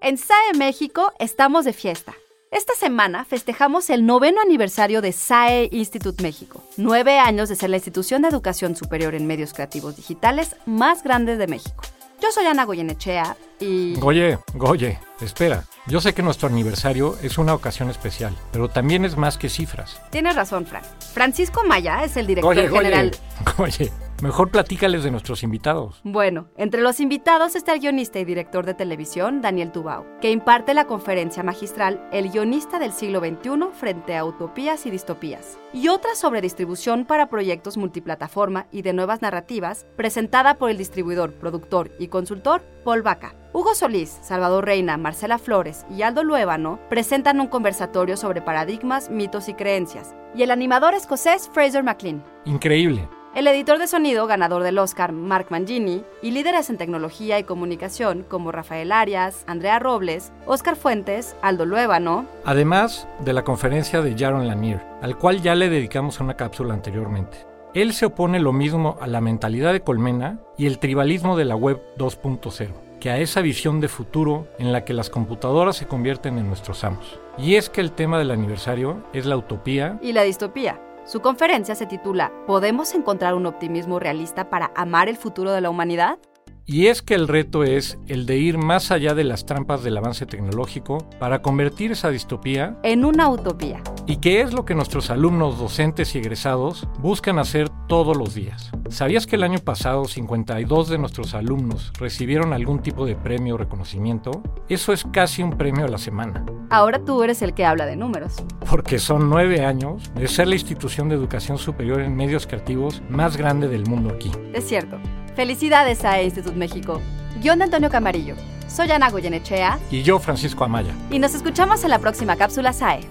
En SAE México estamos de fiesta. Esta semana festejamos el noveno aniversario de SAE Institute México, nueve años de ser la institución de educación superior en medios creativos digitales más grande de México. Yo soy Ana Goyenechea y... Goye, Goye, espera. Yo sé que nuestro aniversario es una ocasión especial, pero también es más que cifras. Tienes razón, Fran. Francisco Maya es el director general... Goye, Mejor platícales de nuestros invitados. Bueno, entre los invitados está el guionista y director de televisión Daniel Tubau, que imparte la conferencia magistral El guionista del siglo XXI frente a utopías y distopías, y otra sobre distribución para proyectos multiplataforma y de nuevas narrativas, presentada por el distribuidor, productor y consultor Paul Baca. Hugo Solís, Salvador Reina, Marcela Flores y Aldo Luébano presentan un conversatorio sobre paradigmas, mitos y creencias, y el animador escocés Fraser McLean. Increíble. El editor de sonido, ganador del Oscar, Mark Mangini, y líderes en tecnología y comunicación como Rafael Arias, Andrea Robles, Oscar Fuentes, Aldo Luébano. Además de la conferencia de Jaron Lanier, al cual ya le dedicamos una cápsula anteriormente. Él se opone lo mismo a la mentalidad de colmena y el tribalismo de la web 2.0 que a esa visión de futuro en la que las computadoras se convierten en nuestros amos. Y es que el tema del aniversario es la utopía y la distopía su conferencia se titula ¿Podemos encontrar un optimismo realista para amar el futuro de la humanidad? Y es que el reto es el de ir más allá de las trampas del avance tecnológico para convertir esa distopía en una utopía. ¿Y qué es lo que nuestros alumnos, docentes y egresados buscan hacer todos los días? ¿Sabías que el año pasado 52 de nuestros alumnos recibieron algún tipo de premio o reconocimiento? Eso es casi un premio a la semana. Ahora tú eres el que habla de números. Porque son nueve años de ser la institución de educación superior en medios creativos más grande del mundo aquí. Es cierto. Felicidades a Institut México. Guión de Antonio Camarillo. Soy Ana Goyenechea. Y yo, Francisco Amaya. Y nos escuchamos en la próxima cápsula SAE.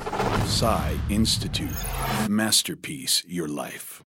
SAE Institute. Masterpiece Your Life.